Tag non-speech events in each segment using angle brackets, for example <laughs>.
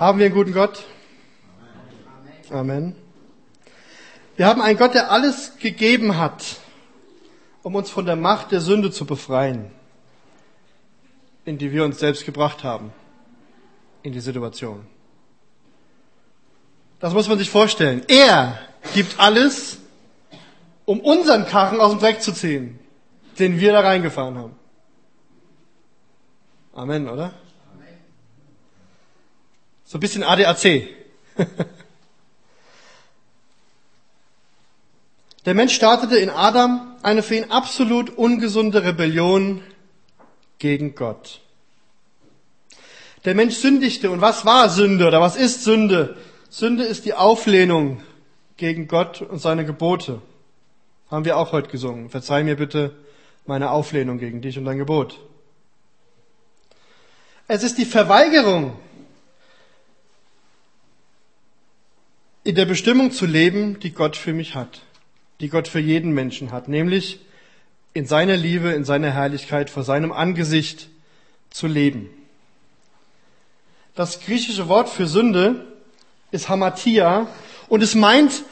Haben wir einen guten Gott? Amen. Wir haben einen Gott, der alles gegeben hat, um uns von der Macht der Sünde zu befreien, in die wir uns selbst gebracht haben, in die Situation. Das muss man sich vorstellen. Er gibt alles, um unseren Karren aus dem Dreck zu ziehen, den wir da reingefahren haben. Amen, oder? So ein bisschen ADAC. <laughs> Der Mensch startete in Adam eine für ihn absolut ungesunde Rebellion gegen Gott. Der Mensch sündigte. Und was war Sünde oder was ist Sünde? Sünde ist die Auflehnung gegen Gott und seine Gebote. Haben wir auch heute gesungen. Verzeih mir bitte meine Auflehnung gegen dich und dein Gebot. Es ist die Verweigerung, in der Bestimmung zu leben, die Gott für mich hat die Gott für jeden Menschen hat, nämlich in seiner Liebe, in seiner Herrlichkeit vor seinem Angesicht zu leben. Das griechische Wort für Sünde ist Hamatia und es meint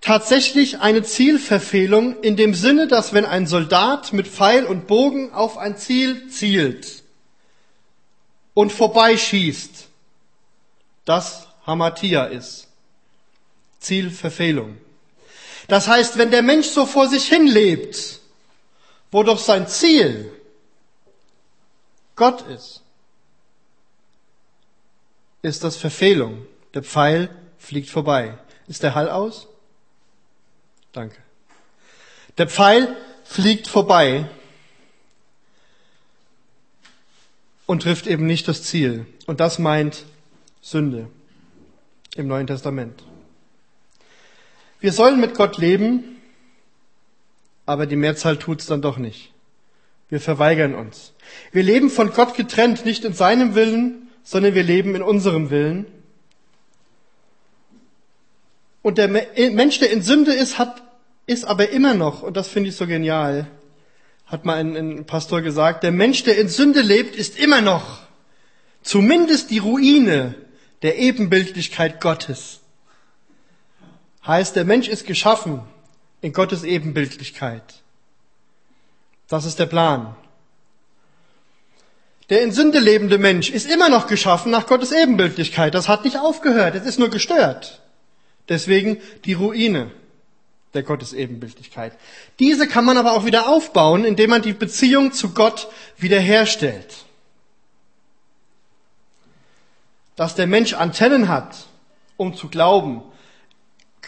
tatsächlich eine Zielverfehlung in dem Sinne, dass wenn ein Soldat mit Pfeil und Bogen auf ein Ziel zielt und vorbeischießt, das Hamatia ist. Zielverfehlung. Das heißt, wenn der Mensch so vor sich hin lebt, wo doch sein Ziel Gott ist, ist das Verfehlung. Der Pfeil fliegt vorbei. Ist der Hall aus? Danke. Der Pfeil fliegt vorbei und trifft eben nicht das Ziel. Und das meint Sünde im Neuen Testament. Wir sollen mit Gott leben, aber die Mehrzahl tut's dann doch nicht. Wir verweigern uns. Wir leben von Gott getrennt, nicht in seinem Willen, sondern wir leben in unserem Willen. Und der Mensch, der in Sünde ist, hat, ist aber immer noch, und das finde ich so genial, hat mal ein, ein Pastor gesagt, der Mensch, der in Sünde lebt, ist immer noch zumindest die Ruine der Ebenbildlichkeit Gottes heißt, der Mensch ist geschaffen in Gottes Ebenbildlichkeit. Das ist der Plan. Der in Sünde lebende Mensch ist immer noch geschaffen nach Gottes Ebenbildlichkeit. Das hat nicht aufgehört, es ist nur gestört. Deswegen die Ruine der Gottes Ebenbildlichkeit. Diese kann man aber auch wieder aufbauen, indem man die Beziehung zu Gott wiederherstellt. Dass der Mensch Antennen hat, um zu glauben,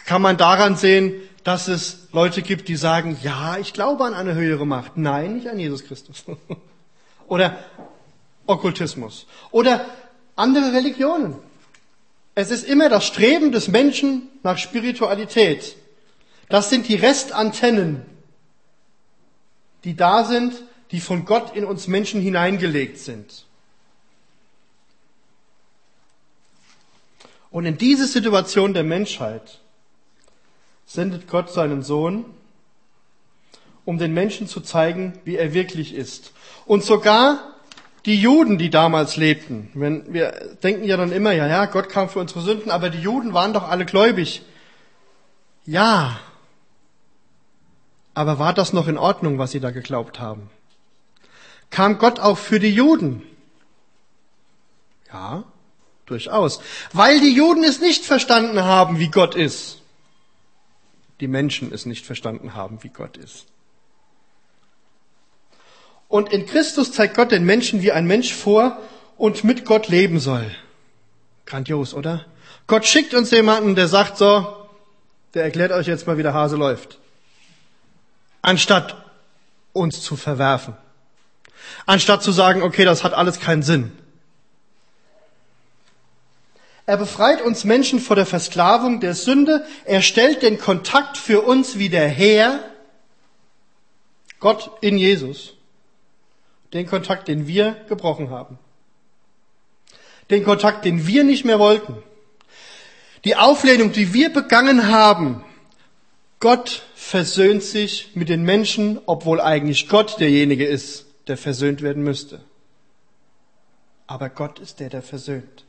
kann man daran sehen, dass es Leute gibt, die sagen, ja, ich glaube an eine höhere Macht. Nein, nicht an Jesus Christus. <laughs> Oder Okkultismus. Oder andere Religionen. Es ist immer das Streben des Menschen nach Spiritualität. Das sind die Restantennen, die da sind, die von Gott in uns Menschen hineingelegt sind. Und in diese Situation der Menschheit sendet Gott seinen Sohn, um den Menschen zu zeigen, wie er wirklich ist. Und sogar die Juden, die damals lebten, wenn wir denken ja dann immer, ja, ja, Gott kam für unsere Sünden, aber die Juden waren doch alle gläubig. Ja. Aber war das noch in Ordnung, was sie da geglaubt haben? Kam Gott auch für die Juden? Ja, durchaus. Weil die Juden es nicht verstanden haben, wie Gott ist die Menschen es nicht verstanden haben, wie Gott ist. Und in Christus zeigt Gott den Menschen, wie ein Mensch vor und mit Gott leben soll. Grandios, oder? Gott schickt uns jemanden, der sagt so, der erklärt euch jetzt mal, wie der Hase läuft. Anstatt uns zu verwerfen. Anstatt zu sagen, okay, das hat alles keinen Sinn. Er befreit uns Menschen vor der Versklavung der Sünde. Er stellt den Kontakt für uns wieder her. Gott in Jesus. Den Kontakt, den wir gebrochen haben. Den Kontakt, den wir nicht mehr wollten. Die Auflehnung, die wir begangen haben. Gott versöhnt sich mit den Menschen, obwohl eigentlich Gott derjenige ist, der versöhnt werden müsste. Aber Gott ist der, der versöhnt.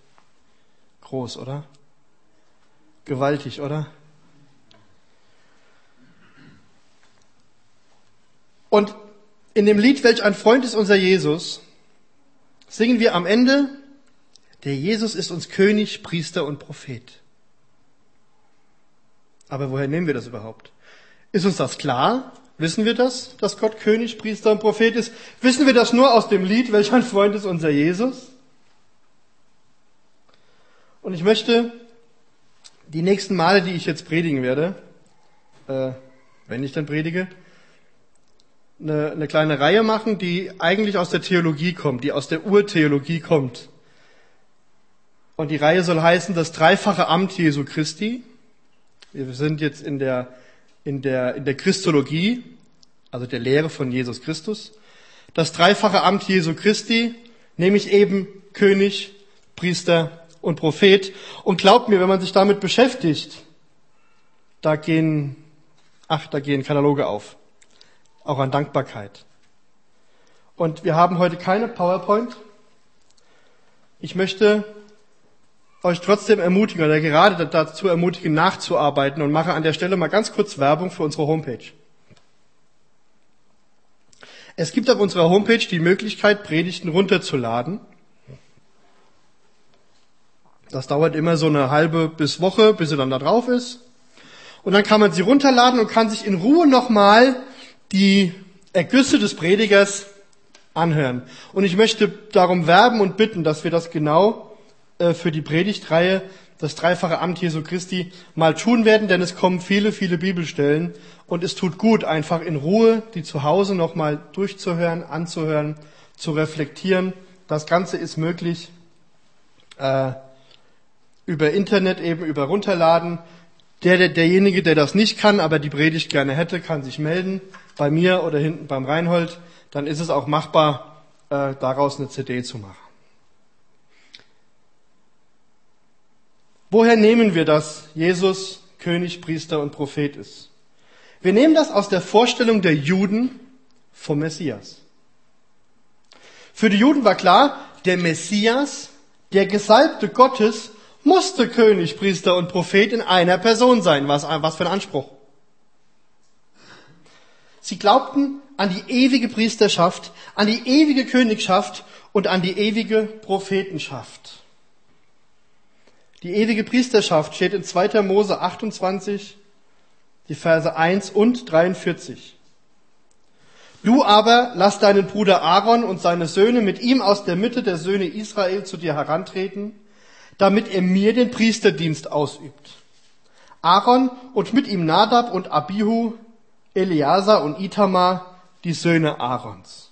Groß, oder? Gewaltig, oder? Und in dem Lied, welch ein Freund ist unser Jesus, singen wir am Ende, der Jesus ist uns König, Priester und Prophet. Aber woher nehmen wir das überhaupt? Ist uns das klar? Wissen wir das, dass Gott König, Priester und Prophet ist? Wissen wir das nur aus dem Lied, welch ein Freund ist unser Jesus? Und ich möchte die nächsten Male, die ich jetzt predigen werde, äh, wenn ich dann predige, eine, eine kleine Reihe machen, die eigentlich aus der Theologie kommt, die aus der Urtheologie kommt. Und die Reihe soll heißen das dreifache Amt Jesu Christi. Wir sind jetzt in der, in der, in der Christologie, also der Lehre von Jesus Christus. Das dreifache Amt Jesu Christi, nämlich eben König, Priester und Prophet. Und glaubt mir, wenn man sich damit beschäftigt, da gehen, ach, da gehen Kataloge auf auch an Dankbarkeit. Und wir haben heute keine PowerPoint. Ich möchte euch trotzdem ermutigen oder gerade dazu ermutigen, nachzuarbeiten und mache an der Stelle mal ganz kurz Werbung für unsere Homepage. Es gibt auf unserer Homepage die Möglichkeit, Predigten runterzuladen. Das dauert immer so eine halbe bis Woche, bis sie dann da drauf ist. Und dann kann man sie runterladen und kann sich in Ruhe nochmal die Ergüsse des Predigers anhören. Und ich möchte darum werben und bitten, dass wir das genau äh, für die Predigtreihe, das dreifache Amt Jesu Christi, mal tun werden, denn es kommen viele, viele Bibelstellen und es tut gut, einfach in Ruhe die zu Hause nochmal durchzuhören, anzuhören, zu reflektieren. Das Ganze ist möglich äh, über Internet eben, über Runterladen. Der, der, derjenige, der das nicht kann, aber die Predigt gerne hätte, kann sich melden bei mir oder hinten beim Reinhold. Dann ist es auch machbar, äh, daraus eine CD zu machen. Woher nehmen wir das, Jesus König, Priester und Prophet ist? Wir nehmen das aus der Vorstellung der Juden vom Messias. Für die Juden war klar, der Messias, der Gesalbte Gottes, musste König, Priester und Prophet in einer Person sein. Was, was für ein Anspruch. Sie glaubten an die ewige Priesterschaft, an die ewige Königschaft und an die ewige Prophetenschaft. Die ewige Priesterschaft steht in 2. Mose 28, die Verse 1 und 43. Du aber lass deinen Bruder Aaron und seine Söhne mit ihm aus der Mitte der Söhne Israel zu dir herantreten, damit er mir den Priesterdienst ausübt. Aaron und mit ihm Nadab und Abihu, Eleazar und Itamar, die Söhne Aarons.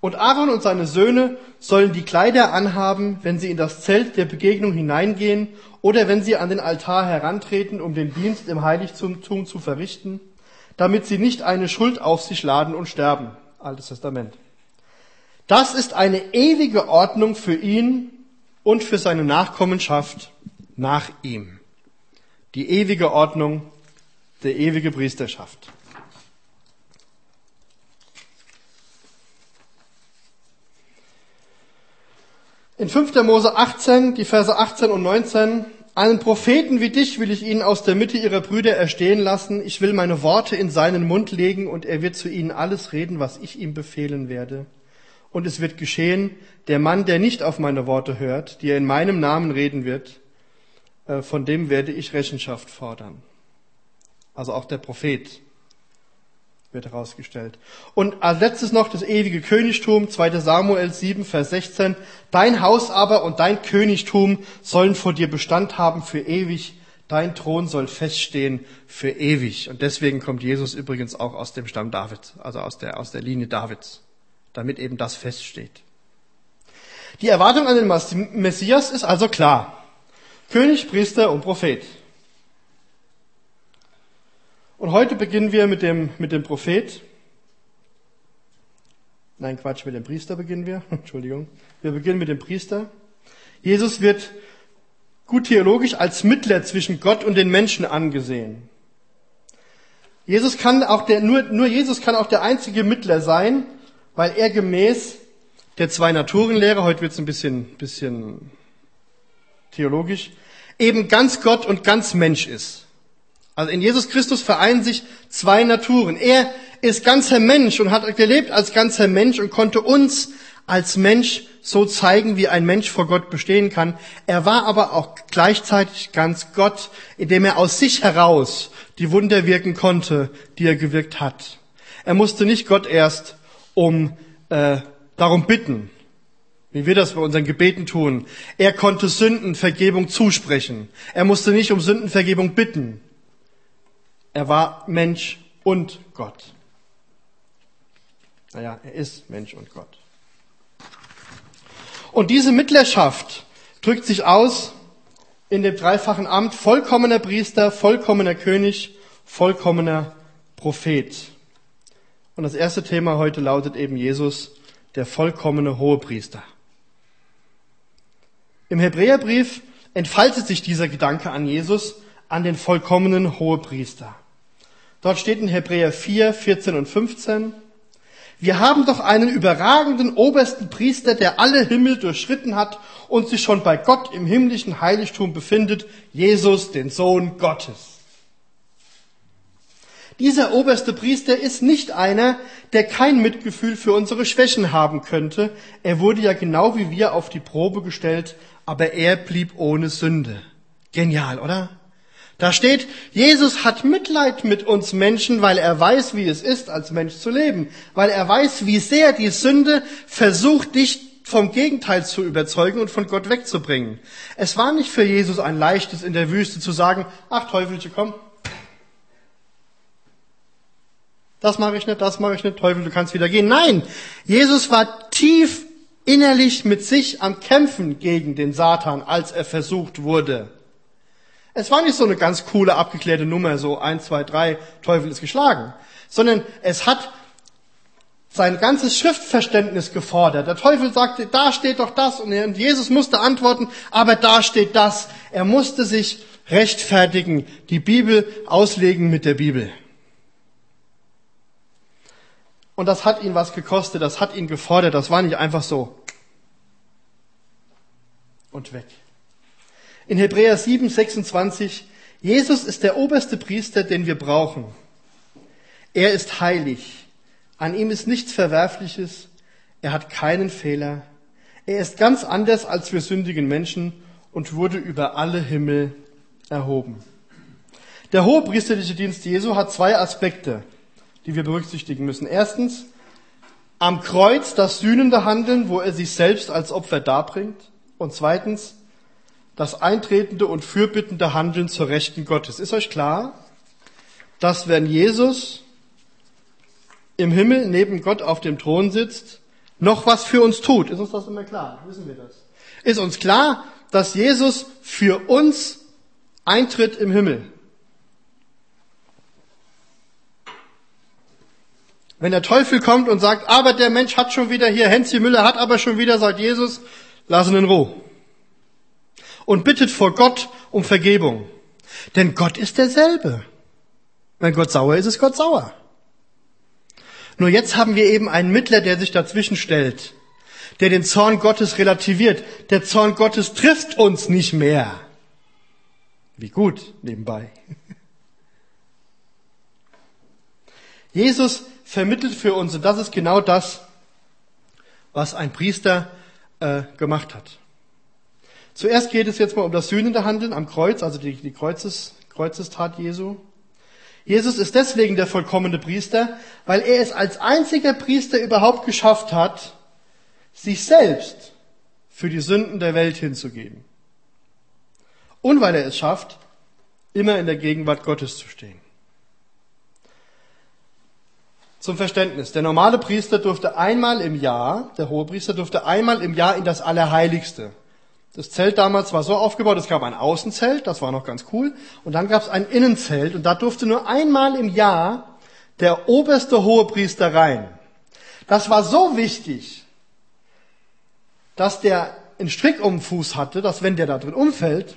Und Aaron und seine Söhne sollen die Kleider anhaben, wenn sie in das Zelt der Begegnung hineingehen oder wenn sie an den Altar herantreten, um den Dienst im Heiligtum zu verrichten, damit sie nicht eine Schuld auf sich laden und sterben. Altes Testament. Das ist eine ewige Ordnung für ihn und für seine Nachkommenschaft nach ihm. Die ewige Ordnung der ewige Priesterschaft. In 5. Mose 18, die Verse 18 und 19, einen Propheten wie dich will ich ihnen aus der Mitte ihrer Brüder erstehen lassen. Ich will meine Worte in seinen Mund legen und er wird zu ihnen alles reden, was ich ihm befehlen werde. Und es wird geschehen, der Mann, der nicht auf meine Worte hört, die er in meinem Namen reden wird, äh, von dem werde ich Rechenschaft fordern. Also auch der Prophet wird herausgestellt. Und als letztes noch das ewige Königtum, 2 Samuel 7, Vers 16. Dein Haus aber und dein Königtum sollen vor dir Bestand haben für ewig. Dein Thron soll feststehen für ewig. Und deswegen kommt Jesus übrigens auch aus dem Stamm Davids, also aus der, aus der Linie Davids, damit eben das feststeht. Die Erwartung an den Messias ist also klar. König, Priester und Prophet. Und heute beginnen wir mit dem, mit dem Prophet. Nein, Quatsch, mit dem Priester beginnen wir. <laughs> Entschuldigung. Wir beginnen mit dem Priester. Jesus wird gut theologisch als Mittler zwischen Gott und den Menschen angesehen. Jesus kann auch der, nur, nur Jesus kann auch der einzige Mittler sein, weil er gemäß der zwei Naturenlehre, heute wird es ein bisschen, bisschen theologisch, eben ganz Gott und ganz Mensch ist. Also in Jesus Christus vereinen sich zwei Naturen. Er ist ganzer Mensch und hat gelebt als ganzer Mensch und konnte uns als Mensch so zeigen, wie ein Mensch vor Gott bestehen kann. Er war aber auch gleichzeitig ganz Gott, indem er aus sich heraus die Wunder wirken konnte, die er gewirkt hat. Er musste nicht Gott erst um äh, darum bitten, wie wir das bei unseren Gebeten tun. Er konnte Sündenvergebung zusprechen. Er musste nicht um Sündenvergebung bitten. Er war Mensch und Gott. Naja, er ist Mensch und Gott. Und diese Mittlerschaft drückt sich aus in dem dreifachen Amt vollkommener Priester, vollkommener König, vollkommener Prophet. Und das erste Thema heute lautet eben Jesus, der vollkommene Hohepriester. Im Hebräerbrief entfaltet sich dieser Gedanke an Jesus, an den vollkommenen Hohepriester. Dort steht in Hebräer 4, 14 und 15, wir haben doch einen überragenden obersten Priester, der alle Himmel durchschritten hat und sich schon bei Gott im himmlischen Heiligtum befindet, Jesus, den Sohn Gottes. Dieser oberste Priester ist nicht einer, der kein Mitgefühl für unsere Schwächen haben könnte. Er wurde ja genau wie wir auf die Probe gestellt, aber er blieb ohne Sünde. Genial, oder? Da steht, Jesus hat Mitleid mit uns Menschen, weil er weiß, wie es ist, als Mensch zu leben, weil er weiß, wie sehr die Sünde versucht, dich vom Gegenteil zu überzeugen und von Gott wegzubringen. Es war nicht für Jesus ein leichtes in der Wüste zu sagen, ach Teufelchen, komm. Das mache ich nicht, das mache ich nicht, Teufel, du kannst wieder gehen. Nein, Jesus war tief innerlich mit sich am Kämpfen gegen den Satan, als er versucht wurde. Es war nicht so eine ganz coole, abgeklärte Nummer, so eins, zwei, drei, Teufel ist geschlagen, sondern es hat sein ganzes Schriftverständnis gefordert. Der Teufel sagte, da steht doch das und Jesus musste antworten, aber da steht das. Er musste sich rechtfertigen, die Bibel auslegen mit der Bibel. Und das hat ihn was gekostet, das hat ihn gefordert, das war nicht einfach so. Und weg. In Hebräer 7, 26, Jesus ist der oberste Priester, den wir brauchen. Er ist heilig. An ihm ist nichts Verwerfliches. Er hat keinen Fehler. Er ist ganz anders als wir sündigen Menschen und wurde über alle Himmel erhoben. Der hohepriesterliche Dienst Jesu hat zwei Aspekte die wir berücksichtigen müssen. Erstens, am Kreuz das sühnende Handeln, wo er sich selbst als Opfer darbringt. Und zweitens, das eintretende und fürbittende Handeln zur Rechten Gottes. Ist euch klar, dass wenn Jesus im Himmel neben Gott auf dem Thron sitzt, noch was für uns tut? Ist uns das immer klar? Wissen wir das? Ist uns klar, dass Jesus für uns eintritt im Himmel? Wenn der Teufel kommt und sagt, aber der Mensch hat schon wieder hier, Hänschen Müller hat aber schon wieder, sagt Jesus, lass ihn in Ruhe. Und bittet vor Gott um Vergebung. Denn Gott ist derselbe. Wenn Gott sauer ist, ist Gott sauer. Nur jetzt haben wir eben einen Mittler, der sich dazwischen stellt, der den Zorn Gottes relativiert. Der Zorn Gottes trifft uns nicht mehr. Wie gut nebenbei. <laughs> Jesus vermittelt für uns. Und das ist genau das, was ein Priester äh, gemacht hat. Zuerst geht es jetzt mal um das sühnende Handeln am Kreuz, also die, die Kreuzes, Kreuzestat Jesu. Jesus ist deswegen der vollkommene Priester, weil er es als einziger Priester überhaupt geschafft hat, sich selbst für die Sünden der Welt hinzugeben. Und weil er es schafft, immer in der Gegenwart Gottes zu stehen. Zum Verständnis. Der normale Priester durfte einmal im Jahr, der hohe Priester durfte einmal im Jahr in das Allerheiligste. Das Zelt damals war so aufgebaut, es gab ein Außenzelt, das war noch ganz cool, und dann gab es ein Innenzelt, und da durfte nur einmal im Jahr der oberste hohe Priester rein. Das war so wichtig, dass der einen Strick um den Fuß hatte, dass wenn der da drin umfällt,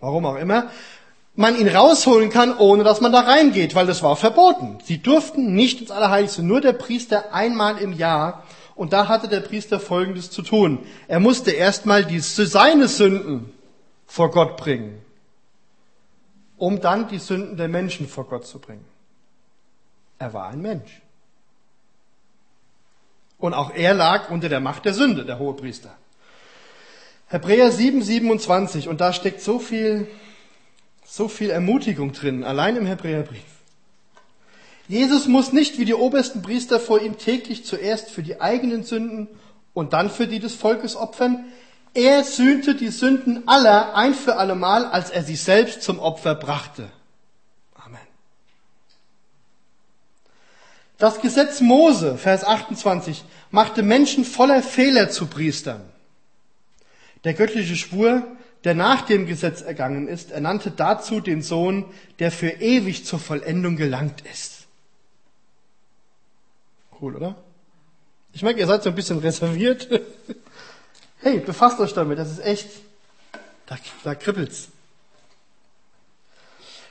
warum auch immer, man ihn rausholen kann, ohne dass man da reingeht, weil das war verboten. Sie durften nicht ins Allerheiligste, nur der Priester einmal im Jahr. Und da hatte der Priester Folgendes zu tun. Er musste erstmal die, seine Sünden vor Gott bringen, um dann die Sünden der Menschen vor Gott zu bringen. Er war ein Mensch. Und auch er lag unter der Macht der Sünde, der hohe Priester. Hebräer 7, 27, und da steckt so viel, so viel Ermutigung drin, allein im Hebräerbrief. Jesus muss nicht wie die obersten Priester vor ihm täglich zuerst für die eigenen Sünden und dann für die des Volkes opfern. Er sühnte die Sünden aller ein für allemal, als er sie selbst zum Opfer brachte. Amen. Das Gesetz Mose, Vers 28, machte Menschen voller Fehler zu Priestern. Der göttliche Schwur, der nach dem Gesetz ergangen ist, ernannte dazu den Sohn, der für ewig zur Vollendung gelangt ist. Cool, oder? Ich merke, ihr seid so ein bisschen reserviert. <laughs> Hey, befasst euch damit, das ist echt, da, da kribbelt's.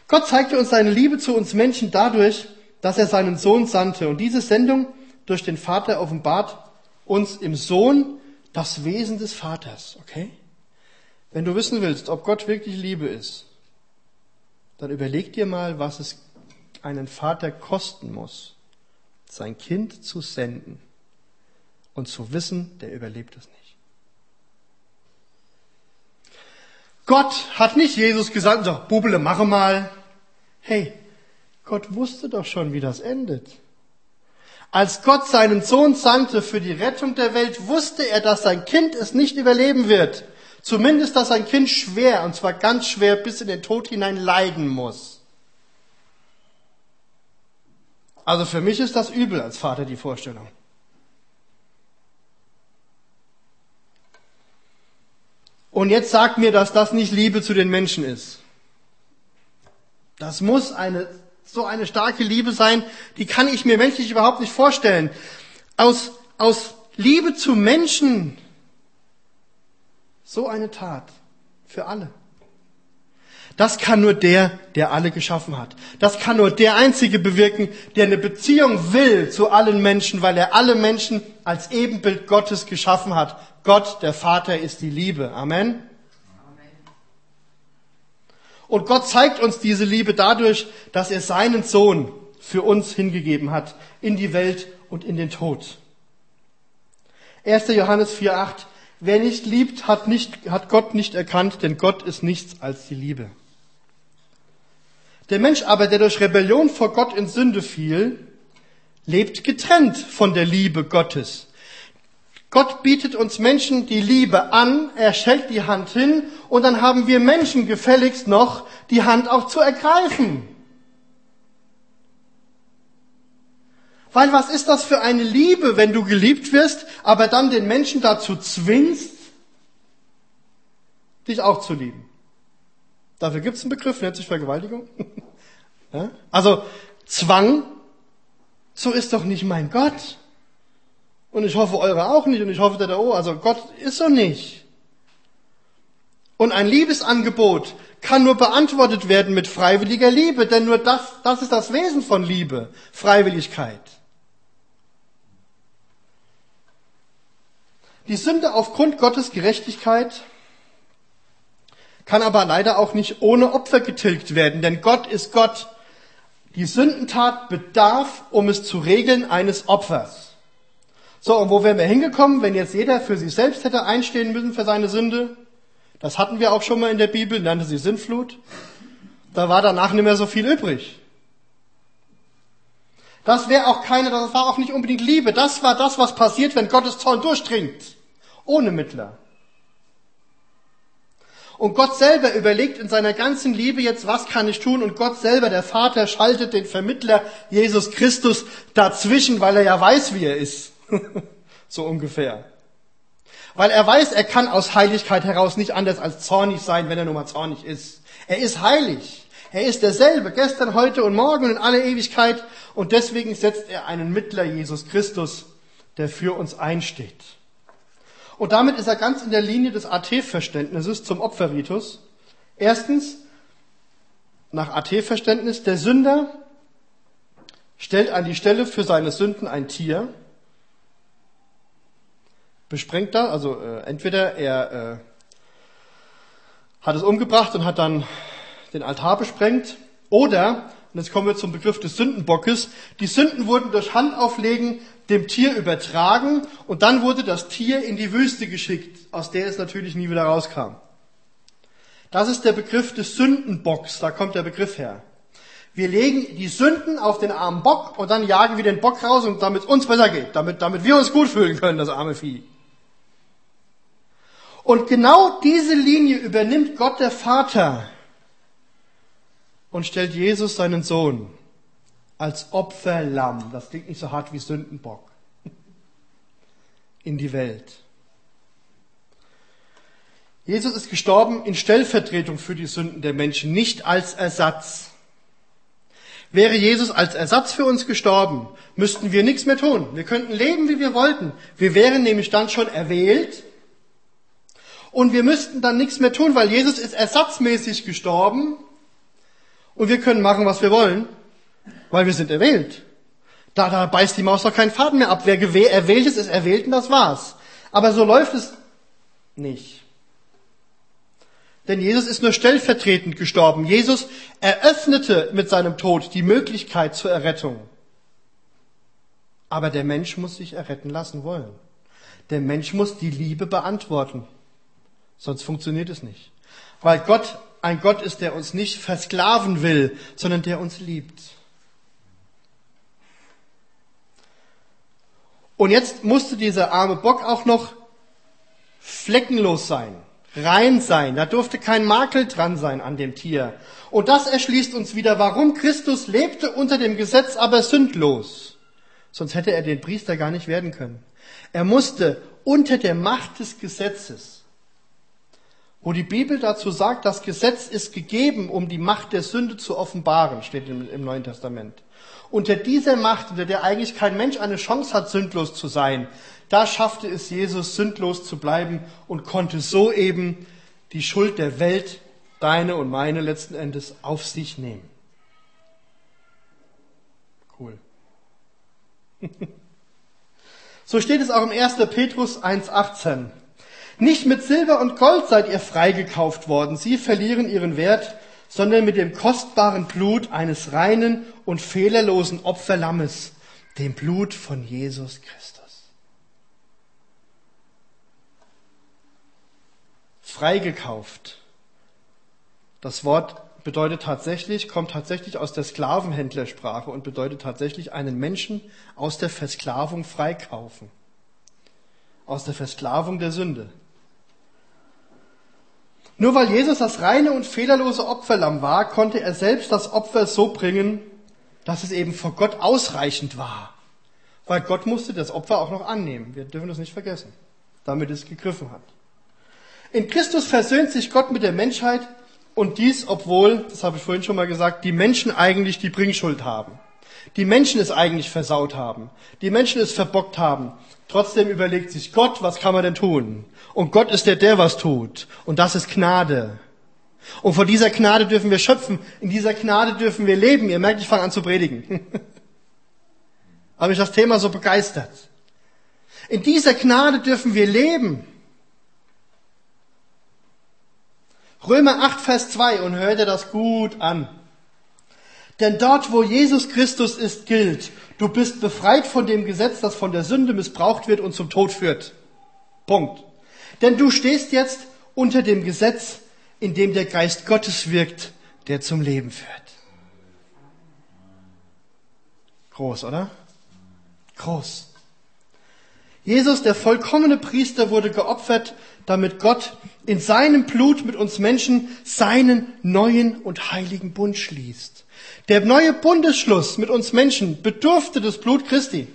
Gott zeigte uns seine Liebe zu uns Menschen dadurch, dass er seinen Sohn sandte. Und diese Sendung durch den Vater offenbart uns im Sohn das Wesen des Vaters, okay? Wenn du wissen willst, ob Gott wirklich Liebe ist, dann überleg dir mal, was es einen Vater kosten muss, sein Kind zu senden und zu wissen, der überlebt es nicht. Gott hat nicht Jesus gesagt, so, Bubele, mache mal. Hey, Gott wusste doch schon, wie das endet. Als Gott seinen Sohn sandte für die Rettung der Welt, wusste er, dass sein Kind es nicht überleben wird. Zumindest, dass sein Kind schwer, und zwar ganz schwer, bis in den Tod hinein leiden muss. Also für mich ist das übel als Vater die Vorstellung. Und jetzt sagt mir, dass das nicht Liebe zu den Menschen ist. Das muss eine, so eine starke Liebe sein, die kann ich mir menschlich überhaupt nicht vorstellen. Aus, aus Liebe zu Menschen so eine Tat für alle. Das kann nur der, der alle geschaffen hat. Das kann nur der Einzige bewirken, der eine Beziehung will zu allen Menschen, weil er alle Menschen als Ebenbild Gottes geschaffen hat. Gott, der Vater, ist die Liebe. Amen. Und Gott zeigt uns diese Liebe dadurch, dass er seinen Sohn für uns hingegeben hat in die Welt und in den Tod. 1. Johannes 4,8 Wer nicht liebt, hat, nicht, hat Gott nicht erkannt, denn Gott ist nichts als die Liebe. Der Mensch aber, der durch Rebellion vor Gott in Sünde fiel, lebt getrennt von der Liebe Gottes. Gott bietet uns Menschen die Liebe an, er stellt die Hand hin und dann haben wir Menschen gefälligst noch, die Hand auch zu ergreifen. Weil was ist das für eine Liebe, wenn du geliebt wirst, aber dann den Menschen dazu zwingst, dich auch zu lieben? Dafür gibt es einen Begriff, nennt sich Vergewaltigung. <laughs> Also Zwang, so ist doch nicht mein Gott. Und ich hoffe eure auch nicht und ich hoffe der da oh, also Gott ist so nicht. Und ein Liebesangebot kann nur beantwortet werden mit freiwilliger Liebe, denn nur das, das ist das Wesen von Liebe, Freiwilligkeit. Die Sünde aufgrund Gottes Gerechtigkeit kann aber leider auch nicht ohne Opfer getilgt werden, denn Gott ist Gott. Die Sündentat bedarf, um es zu regeln, eines Opfers. So, und wo wären wir hingekommen, wenn jetzt jeder für sich selbst hätte einstehen müssen für seine Sünde? Das hatten wir auch schon mal in der Bibel, nannte sie Sintflut. Da war danach nicht mehr so viel übrig. Das wäre auch keine, das war auch nicht unbedingt Liebe. Das war das, was passiert, wenn Gottes Zorn durchdringt. Ohne Mittler. Und Gott selber überlegt in seiner ganzen Liebe jetzt, was kann ich tun? Und Gott selber, der Vater, schaltet den Vermittler Jesus Christus dazwischen, weil er ja weiß, wie er ist. <laughs> so ungefähr. Weil er weiß, er kann aus Heiligkeit heraus nicht anders als zornig sein, wenn er nun mal zornig ist. Er ist heilig. Er ist derselbe, gestern, heute und morgen und in alle Ewigkeit. Und deswegen setzt er einen Mittler, Jesus Christus, der für uns einsteht. Und damit ist er ganz in der Linie des AT-Verständnisses zum Opferritus. Erstens, nach AT-Verständnis, der Sünder stellt an die Stelle für seine Sünden ein Tier, besprengt da, also äh, entweder er äh, hat es umgebracht und hat dann den Altar besprengt. Oder, und jetzt kommen wir zum Begriff des Sündenbockes, die Sünden wurden durch Handauflegen dem Tier übertragen und dann wurde das Tier in die Wüste geschickt, aus der es natürlich nie wieder rauskam. Das ist der Begriff des Sündenbocks, da kommt der Begriff her. Wir legen die Sünden auf den armen Bock und dann jagen wir den Bock raus und damit es uns besser geht, damit, damit wir uns gut fühlen können, das arme Vieh. Und genau diese Linie übernimmt Gott der Vater und stellt Jesus seinen Sohn als Opferlamm, das klingt nicht so hart wie Sündenbock, in die Welt. Jesus ist gestorben in Stellvertretung für die Sünden der Menschen, nicht als Ersatz. Wäre Jesus als Ersatz für uns gestorben, müssten wir nichts mehr tun. Wir könnten leben, wie wir wollten. Wir wären nämlich dann schon erwählt und wir müssten dann nichts mehr tun, weil Jesus ist ersatzmäßig gestorben und wir können machen, was wir wollen, weil wir sind erwählt. Da, da beißt die Maus doch keinen Faden mehr ab. Wer erwählt ist, ist erwählt und das war's. Aber so läuft es nicht. Denn Jesus ist nur stellvertretend gestorben. Jesus eröffnete mit seinem Tod die Möglichkeit zur Errettung. Aber der Mensch muss sich erretten lassen wollen. Der Mensch muss die Liebe beantworten. Sonst funktioniert es nicht. Weil Gott ein Gott ist, der uns nicht versklaven will, sondern der uns liebt. Und jetzt musste dieser arme Bock auch noch fleckenlos sein rein sein. Da durfte kein Makel dran sein an dem Tier. Und das erschließt uns wieder, warum Christus lebte unter dem Gesetz, aber sündlos. Sonst hätte er den Priester gar nicht werden können. Er musste unter der Macht des Gesetzes, wo die Bibel dazu sagt, das Gesetz ist gegeben, um die Macht der Sünde zu offenbaren, steht im, Neuen Testament. Unter dieser Macht, unter der eigentlich kein Mensch eine Chance hat, sündlos zu sein, da schaffte es Jesus, sündlos zu bleiben und konnte so eben die Schuld der Welt, deine und meine letzten Endes, auf sich nehmen. Cool. <laughs> so steht es auch im 1. Petrus 1.18. Nicht mit Silber und Gold seid ihr freigekauft worden, sie verlieren ihren Wert, sondern mit dem kostbaren Blut eines reinen und fehlerlosen Opferlammes, dem Blut von Jesus Christus. freigekauft. Das Wort bedeutet tatsächlich, kommt tatsächlich aus der Sklavenhändlersprache und bedeutet tatsächlich einen Menschen aus der Versklavung freikaufen. Aus der Versklavung der Sünde. Nur weil Jesus das reine und fehlerlose Opferlamm war, konnte er selbst das Opfer so bringen, dass es eben vor Gott ausreichend war. Weil Gott musste das Opfer auch noch annehmen. Wir dürfen das nicht vergessen, damit es gegriffen hat. In Christus versöhnt sich Gott mit der Menschheit und dies, obwohl, das habe ich vorhin schon mal gesagt, die Menschen eigentlich die Bringschuld haben. Die Menschen es eigentlich versaut haben. Die Menschen es verbockt haben. Trotzdem überlegt sich Gott, was kann man denn tun? Und Gott ist der, der was tut. Und das ist Gnade. Und von dieser Gnade dürfen wir schöpfen. In dieser Gnade dürfen wir leben. Ihr merkt, ich fange an zu predigen. <laughs> Habe mich das Thema so begeistert. In dieser Gnade dürfen wir leben. Römer 8, Vers 2 und hört ihr das gut an. Denn dort, wo Jesus Christus ist, gilt, du bist befreit von dem Gesetz, das von der Sünde missbraucht wird und zum Tod führt. Punkt. Denn du stehst jetzt unter dem Gesetz, in dem der Geist Gottes wirkt, der zum Leben führt. Groß, oder? Groß. Jesus, der vollkommene Priester, wurde geopfert, damit Gott in seinem Blut mit uns Menschen seinen neuen und heiligen Bund schließt. Der neue Bundesschluss mit uns Menschen bedurfte des Blut Christi.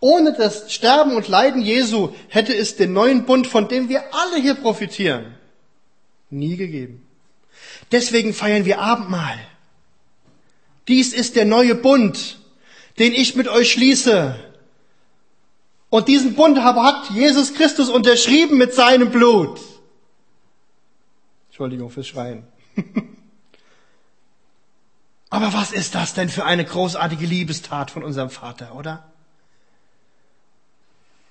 Ohne das Sterben und Leiden Jesu hätte es den neuen Bund, von dem wir alle hier profitieren, nie gegeben. Deswegen feiern wir Abendmahl. Dies ist der neue Bund, den ich mit euch schließe, und diesen Bund hat Jesus Christus unterschrieben mit seinem Blut. Entschuldigung fürs Schreien. <laughs> Aber was ist das denn für eine großartige Liebestat von unserem Vater, oder?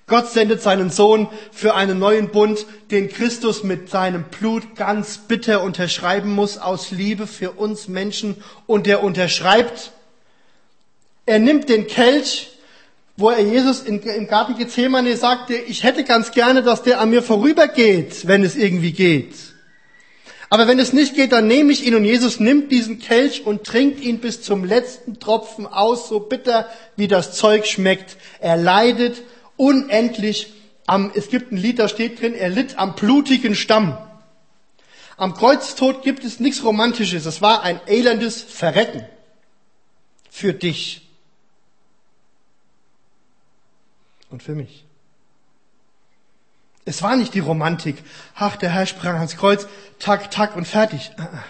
Gott sendet seinen Sohn für einen neuen Bund, den Christus mit seinem Blut ganz bitter unterschreiben muss aus Liebe für uns Menschen. Und er unterschreibt, er nimmt den Kelch, wo er Jesus im Garten Gethsemane sagte, ich hätte ganz gerne, dass der an mir vorübergeht, wenn es irgendwie geht. Aber wenn es nicht geht, dann nehme ich ihn und Jesus nimmt diesen Kelch und trinkt ihn bis zum letzten Tropfen aus, so bitter wie das Zeug schmeckt. Er leidet unendlich am, es gibt ein Lied, da steht drin, er litt am blutigen Stamm. Am Kreuztod gibt es nichts Romantisches. Es war ein elendes Verrecken für dich und für mich. Es war nicht die Romantik. Ach, der Herr sprang ans Kreuz, tak, tak und fertig. Ah, ah.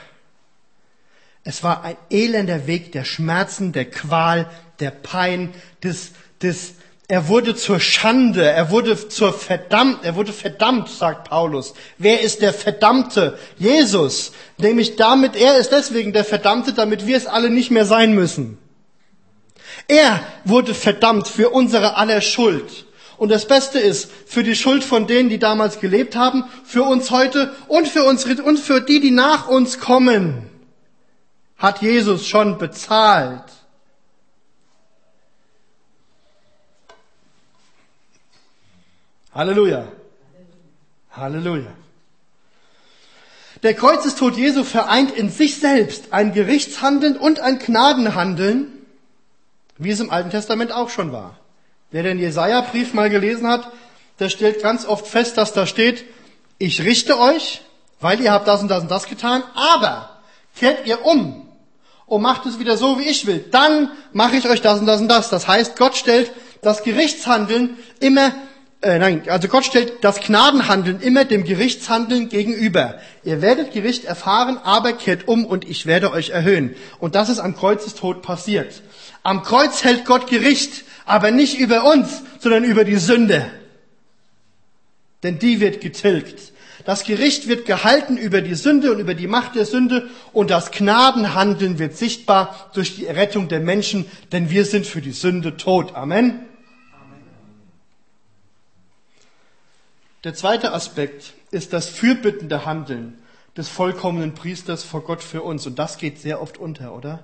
Es war ein elender Weg der Schmerzen, der Qual, der Pein, des, des, er wurde zur Schande, er wurde zur verdammt, er wurde verdammt, sagt Paulus. Wer ist der Verdammte? Jesus. Nämlich damit, er ist deswegen der Verdammte, damit wir es alle nicht mehr sein müssen. Er wurde verdammt für unsere aller Schuld. Und das Beste ist, für die Schuld von denen, die damals gelebt haben, für uns heute und für unsere, und für die, die nach uns kommen, hat Jesus schon bezahlt. Halleluja. Halleluja. Der Kreuzestod Jesu vereint in sich selbst ein Gerichtshandeln und ein Gnadenhandeln, wie es im Alten Testament auch schon war. Wer den Jesaja-Brief mal gelesen hat, der stellt ganz oft fest, dass da steht, ich richte euch, weil ihr habt das und das und das getan, aber kehrt ihr um und macht es wieder so, wie ich will, dann mache ich euch das und das und das. Das heißt, Gott stellt das Gerichtshandeln immer, äh, nein, also Gott stellt das Gnadenhandeln immer dem Gerichtshandeln gegenüber. Ihr werdet Gericht erfahren, aber kehrt um und ich werde euch erhöhen. Und das ist am Kreuzestod passiert. Am Kreuz hält Gott Gericht aber nicht über uns, sondern über die Sünde. Denn die wird getilgt. Das Gericht wird gehalten über die Sünde und über die Macht der Sünde und das Gnadenhandeln wird sichtbar durch die Errettung der Menschen, denn wir sind für die Sünde tot. Amen. Der zweite Aspekt ist das fürbittende Handeln des vollkommenen Priesters vor Gott für uns. Und das geht sehr oft unter, oder?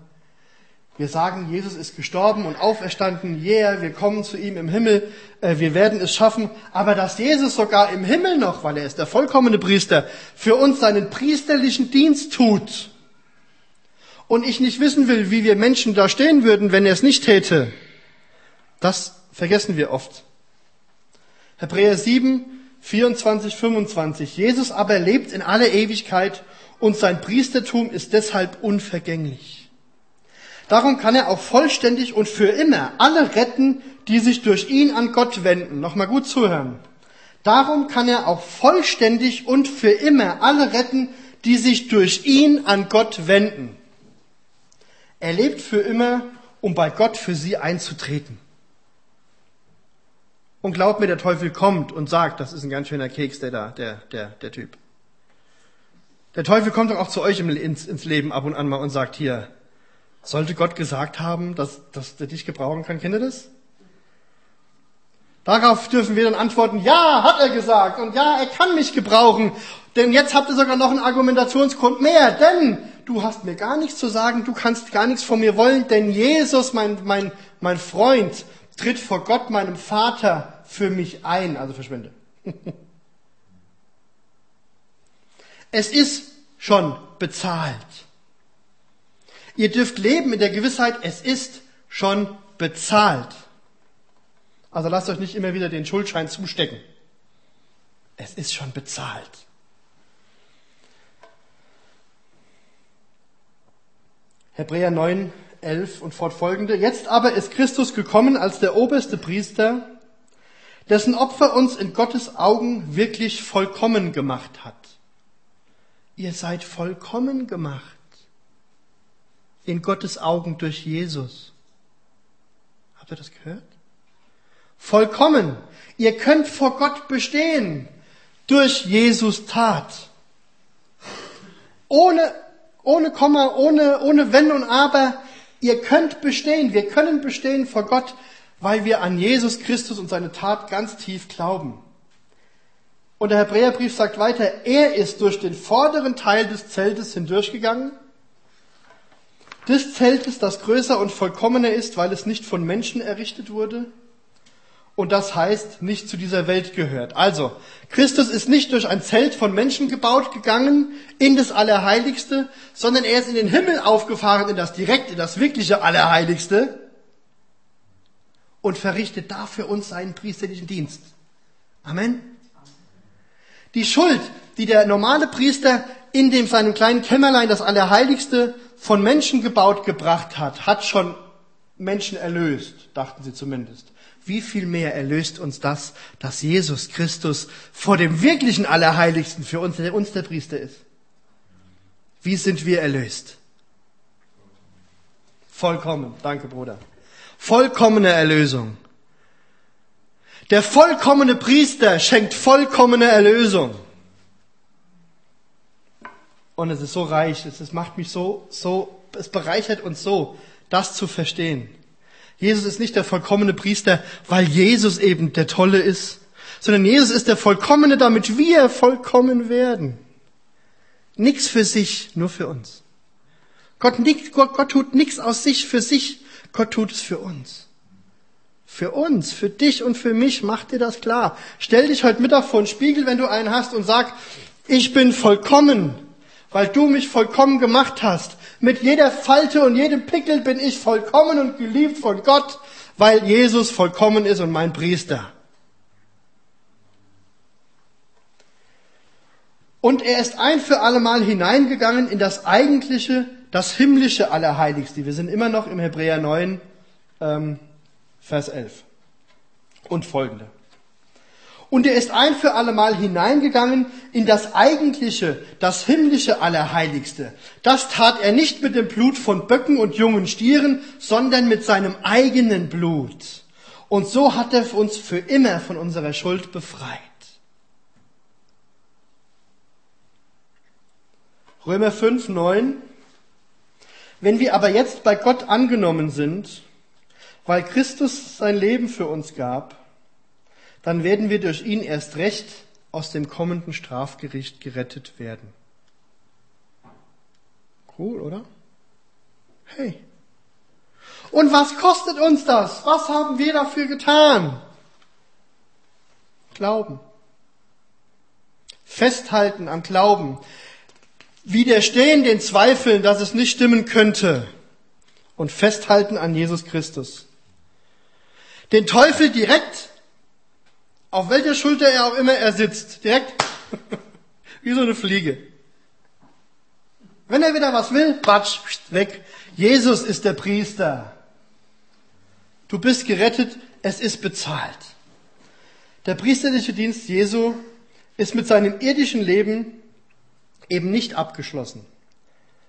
Wir sagen, Jesus ist gestorben und auferstanden, yeah, wir kommen zu ihm im Himmel, äh, wir werden es schaffen. Aber dass Jesus sogar im Himmel noch, weil er ist der vollkommene Priester, für uns seinen priesterlichen Dienst tut und ich nicht wissen will, wie wir Menschen da stehen würden, wenn er es nicht täte, das vergessen wir oft. Hebräer 7, 24, 25. Jesus aber lebt in aller Ewigkeit und sein Priestertum ist deshalb unvergänglich. Darum kann er auch vollständig und für immer alle retten, die sich durch ihn an Gott wenden. Nochmal gut zuhören. Darum kann er auch vollständig und für immer alle retten, die sich durch ihn an Gott wenden. Er lebt für immer, um bei Gott für sie einzutreten. Und glaubt mir, der Teufel kommt und sagt, das ist ein ganz schöner Keks, der da, der, der, der Typ. Der Teufel kommt doch auch zu euch ins, Leben ab und an mal und sagt hier, sollte Gott gesagt haben, dass, dass er dich gebrauchen kann? Kennt ihr das? Darauf dürfen wir dann antworten, ja, hat er gesagt und ja, er kann mich gebrauchen. Denn jetzt habt ihr sogar noch einen Argumentationsgrund mehr, denn du hast mir gar nichts zu sagen, du kannst gar nichts von mir wollen, denn Jesus, mein, mein, mein Freund, tritt vor Gott, meinem Vater, für mich ein. Also verschwinde. <laughs> es ist schon bezahlt. Ihr dürft leben in der Gewissheit, es ist schon bezahlt. Also lasst euch nicht immer wieder den Schuldschein zustecken. Es ist schon bezahlt. Hebräer 9, 11 und fortfolgende. Jetzt aber ist Christus gekommen als der oberste Priester, dessen Opfer uns in Gottes Augen wirklich vollkommen gemacht hat. Ihr seid vollkommen gemacht in Gottes Augen durch Jesus. Habt ihr das gehört? Vollkommen. Ihr könnt vor Gott bestehen durch Jesus Tat. Ohne, ohne Komma, ohne, ohne Wenn und Aber. Ihr könnt bestehen. Wir können bestehen vor Gott, weil wir an Jesus Christus und seine Tat ganz tief glauben. Und der Hebräerbrief sagt weiter, er ist durch den vorderen Teil des Zeltes hindurchgegangen, des Zeltes, das größer und vollkommener ist, weil es nicht von Menschen errichtet wurde, und das heißt nicht zu dieser Welt gehört. Also, Christus ist nicht durch ein Zelt von Menschen gebaut gegangen in das Allerheiligste, sondern er ist in den Himmel aufgefahren, in das direkte, in das wirkliche Allerheiligste und verrichtet da für uns seinen priesterlichen Dienst. Amen. Die Schuld, die der normale Priester in dem seinem kleinen Kämmerlein das Allerheiligste von Menschen gebaut gebracht hat, hat schon Menschen erlöst, dachten sie zumindest wie viel mehr erlöst uns das, dass Jesus Christus vor dem wirklichen Allerheiligsten für uns, der uns der Priester ist. Wie sind wir erlöst? Vollkommen. Danke, Bruder. Vollkommene Erlösung. Der vollkommene Priester schenkt vollkommene Erlösung. Und es ist so reich, es macht mich so, so, es bereichert uns so, das zu verstehen. Jesus ist nicht der vollkommene Priester, weil Jesus eben der Tolle ist, sondern Jesus ist der Vollkommene, damit wir vollkommen werden. Nichts für sich, nur für uns. Gott, Gott, Gott tut nichts aus sich für sich, Gott tut es für uns. Für uns, für dich und für mich, mach dir das klar. Stell dich heute Mittag vor den Spiegel, wenn du einen hast und sag, ich bin vollkommen, weil du mich vollkommen gemacht hast. Mit jeder Falte und jedem Pickel bin ich vollkommen und geliebt von Gott, weil Jesus vollkommen ist und mein Priester. Und er ist ein für allemal hineingegangen in das eigentliche, das himmlische Allerheiligste. Wir sind immer noch im Hebräer 9, ähm, Vers 11 und folgende. Und er ist ein für allemal hineingegangen in das eigentliche, das himmlische Allerheiligste. Das tat er nicht mit dem Blut von Böcken und jungen Stieren, sondern mit seinem eigenen Blut. Und so hat er uns für immer von unserer Schuld befreit. Römer 5, 9. Wenn wir aber jetzt bei Gott angenommen sind, weil Christus sein Leben für uns gab, dann werden wir durch ihn erst recht aus dem kommenden Strafgericht gerettet werden. Cool, oder? Hey. Und was kostet uns das? Was haben wir dafür getan? Glauben. Festhalten am Glauben. Widerstehen den Zweifeln, dass es nicht stimmen könnte. Und festhalten an Jesus Christus. Den Teufel direkt auf welcher Schulter er auch immer er sitzt, direkt <laughs> wie so eine Fliege. Wenn er wieder was will, batsch, weg. Jesus ist der Priester. Du bist gerettet, es ist bezahlt. Der priesterliche Dienst Jesu ist mit seinem irdischen Leben eben nicht abgeschlossen,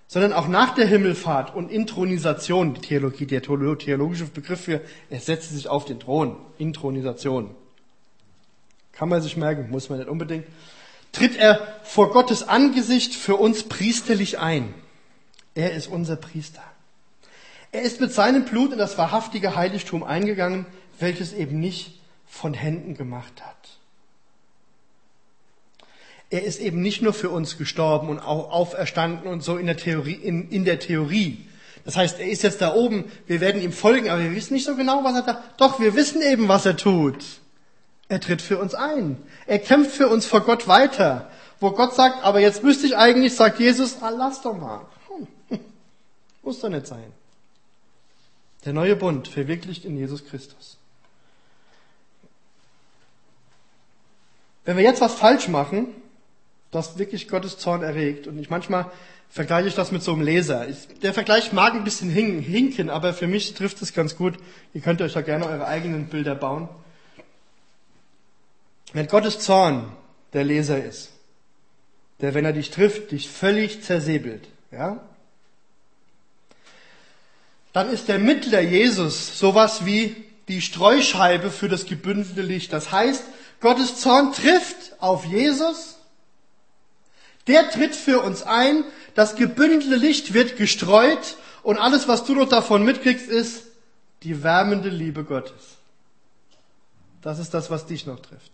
sondern auch nach der Himmelfahrt und Intronisation, die Theologie, der theologische Begriff für, er setzte sich auf den Thron, Intronisation. Kann man sich merken, muss man nicht unbedingt. Tritt er vor Gottes Angesicht für uns priesterlich ein. Er ist unser Priester. Er ist mit seinem Blut in das wahrhaftige Heiligtum eingegangen, welches eben nicht von Händen gemacht hat. Er ist eben nicht nur für uns gestorben und auch auferstanden und so in der Theorie, in, in der Theorie. Das heißt, er ist jetzt da oben, wir werden ihm folgen, aber wir wissen nicht so genau, was er da, doch, wir wissen eben, was er tut. Er tritt für uns ein. Er kämpft für uns vor Gott weiter. Wo Gott sagt, aber jetzt müsste ich eigentlich, sagt Jesus, ah, lass doch mal. Hm. <laughs> Muss doch nicht sein. Der neue Bund verwirklicht in Jesus Christus. Wenn wir jetzt was falsch machen, das wirklich Gottes Zorn erregt, und ich manchmal vergleiche ich das mit so einem Laser. der Vergleich mag ein bisschen hinken, aber für mich trifft es ganz gut. Ihr könnt euch da gerne eure eigenen Bilder bauen. Wenn Gottes Zorn der Leser ist, der, wenn er dich trifft, dich völlig zersäbelt, ja, dann ist der Mittler Jesus sowas wie die Streuscheibe für das gebündelte Licht. Das heißt, Gottes Zorn trifft auf Jesus, der tritt für uns ein, das gebündelte Licht wird gestreut und alles, was du noch davon mitkriegst, ist, Die wärmende Liebe Gottes. Das ist das, was dich noch trifft.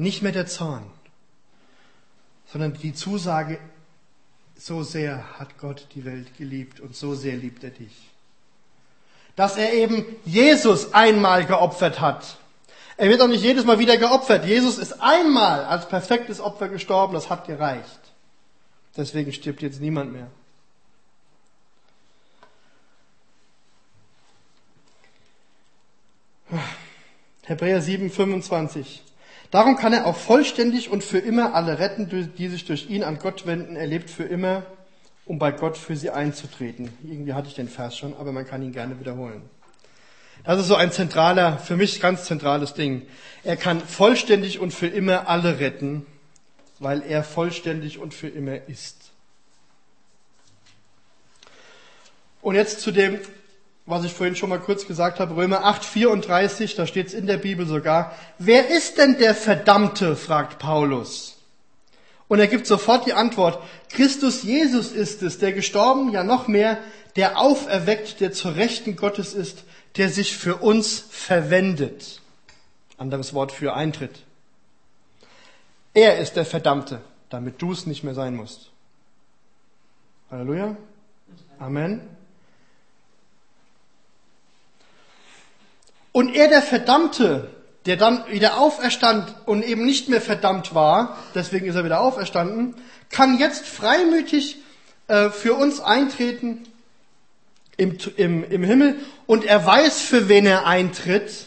Nicht mehr der Zorn, sondern die Zusage, so sehr hat Gott die Welt geliebt und so sehr liebt er dich. Dass er eben Jesus einmal geopfert hat. Er wird auch nicht jedes Mal wieder geopfert. Jesus ist einmal als perfektes Opfer gestorben, das hat gereicht. Deswegen stirbt jetzt niemand mehr. Hebräer 7, 25. Darum kann er auch vollständig und für immer alle retten, die sich durch ihn an Gott wenden. Er lebt für immer, um bei Gott für sie einzutreten. Irgendwie hatte ich den Vers schon, aber man kann ihn gerne wiederholen. Das ist so ein zentraler, für mich ganz zentrales Ding. Er kann vollständig und für immer alle retten, weil er vollständig und für immer ist. Und jetzt zu dem was ich vorhin schon mal kurz gesagt habe, Römer 8, 34, da steht es in der Bibel sogar. Wer ist denn der Verdammte? fragt Paulus. Und er gibt sofort die Antwort, Christus Jesus ist es, der gestorben, ja noch mehr, der auferweckt, der zur Rechten Gottes ist, der sich für uns verwendet. Anderes Wort für Eintritt. Er ist der Verdammte, damit du es nicht mehr sein musst. Halleluja. Amen. Und er, der Verdammte, der dann wieder auferstand und eben nicht mehr verdammt war, deswegen ist er wieder auferstanden, kann jetzt freimütig äh, für uns eintreten im, im, im Himmel und er weiß, für wen er eintritt,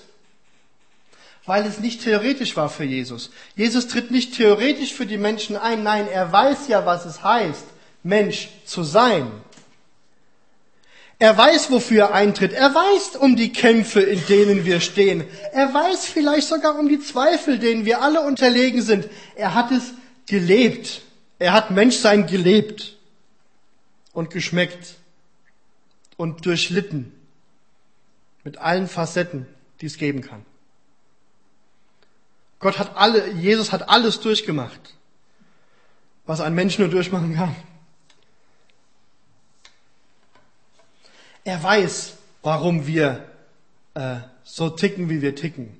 weil es nicht theoretisch war für Jesus. Jesus tritt nicht theoretisch für die Menschen ein, nein, er weiß ja, was es heißt, Mensch zu sein. Er weiß, wofür er eintritt. Er weiß um die Kämpfe, in denen wir stehen. Er weiß vielleicht sogar um die Zweifel, denen wir alle unterlegen sind. Er hat es gelebt. Er hat Menschsein gelebt und geschmeckt und durchlitten mit allen Facetten, die es geben kann. Gott hat alle, Jesus hat alles durchgemacht, was ein Mensch nur durchmachen kann. Er weiß, warum wir äh, so ticken, wie wir ticken,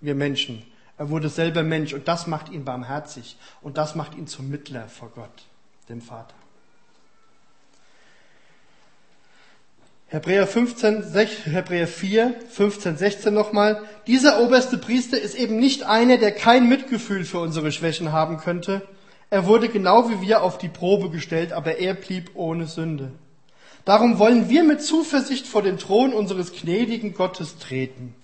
wir Menschen. Er wurde selber Mensch und das macht ihn barmherzig und das macht ihn zum Mittler vor Gott, dem Vater. Hebräer 15, 6, Hebräer 4, 15, 16 nochmal. Dieser oberste Priester ist eben nicht einer, der kein Mitgefühl für unsere Schwächen haben könnte. Er wurde genau wie wir auf die Probe gestellt, aber er blieb ohne Sünde. Darum wollen wir mit Zuversicht vor den Thron unseres gnädigen Gottes treten.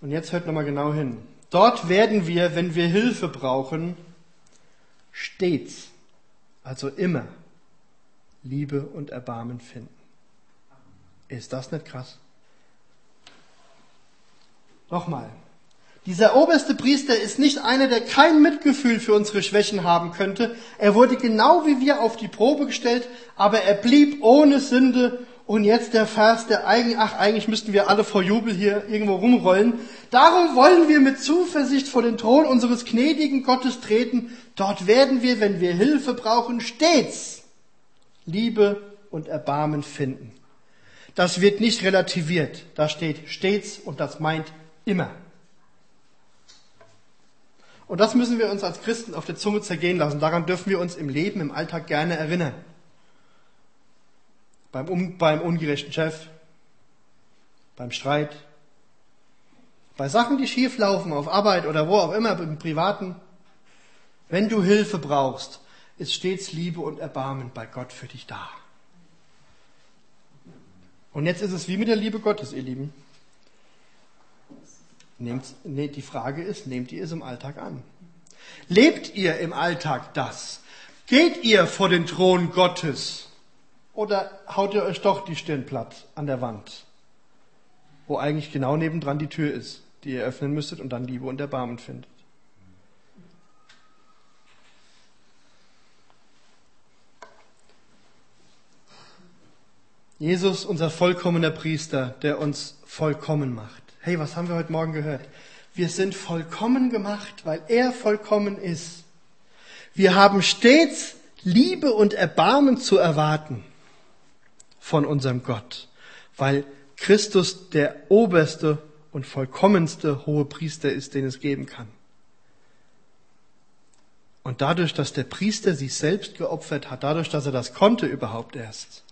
Und jetzt hört nochmal genau hin. Dort werden wir, wenn wir Hilfe brauchen, stets, also immer, Liebe und Erbarmen finden. Ist das nicht krass? Nochmal. Dieser oberste Priester ist nicht einer, der kein Mitgefühl für unsere Schwächen haben könnte. Er wurde genau wie wir auf die Probe gestellt, aber er blieb ohne Sünde. Und jetzt der Vers, der eigentlich, ach, eigentlich müssten wir alle vor Jubel hier irgendwo rumrollen. Darum wollen wir mit Zuversicht vor den Thron unseres gnädigen Gottes treten. Dort werden wir, wenn wir Hilfe brauchen, stets Liebe und Erbarmen finden. Das wird nicht relativiert. Da steht stets und das meint immer. Und das müssen wir uns als Christen auf der Zunge zergehen lassen. Daran dürfen wir uns im Leben, im Alltag gerne erinnern. Beim, um, beim ungerechten Chef, beim Streit, bei Sachen, die schief laufen, auf Arbeit oder wo auch immer, im Privaten. Wenn du Hilfe brauchst, ist stets Liebe und Erbarmen bei Gott für dich da. Und jetzt ist es wie mit der Liebe Gottes, ihr Lieben. Nehmt, nee, die Frage ist, nehmt ihr es im Alltag an? Lebt ihr im Alltag das? Geht ihr vor den Thron Gottes? Oder haut ihr euch doch die Stirn platt an der Wand, wo eigentlich genau nebendran die Tür ist, die ihr öffnen müsstet und dann Liebe und Erbarmen findet? Jesus, unser vollkommener Priester, der uns vollkommen macht. Hey, was haben wir heute Morgen gehört? Wir sind vollkommen gemacht, weil er vollkommen ist. Wir haben stets Liebe und Erbarmen zu erwarten von unserem Gott, weil Christus der oberste und vollkommenste hohe Priester ist, den es geben kann. Und dadurch, dass der Priester sich selbst geopfert hat, dadurch, dass er das konnte überhaupt erst,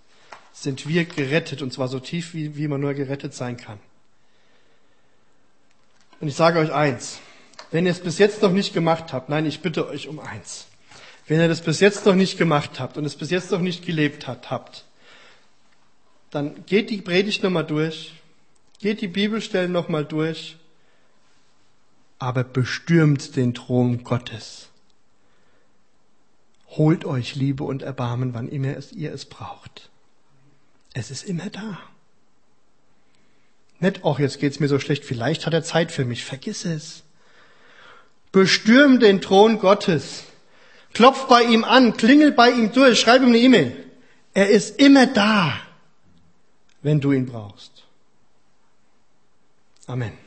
sind wir gerettet, und zwar so tief, wie, wie man nur gerettet sein kann. Und ich sage euch eins, wenn ihr es bis jetzt noch nicht gemacht habt, nein, ich bitte euch um eins. Wenn ihr das bis jetzt noch nicht gemacht habt und es bis jetzt noch nicht gelebt habt, habt, dann geht die Predigt nochmal durch, geht die Bibelstellen nochmal durch, aber bestürmt den Thron Gottes. Holt euch Liebe und Erbarmen, wann immer ihr es braucht. Es ist immer da. Nicht, auch jetzt geht's mir so schlecht, vielleicht hat er Zeit für mich. Vergiss es. Bestürm den Thron Gottes. Klopf bei ihm an, klingel bei ihm durch, schreib ihm eine E-Mail. Er ist immer da, wenn du ihn brauchst. Amen.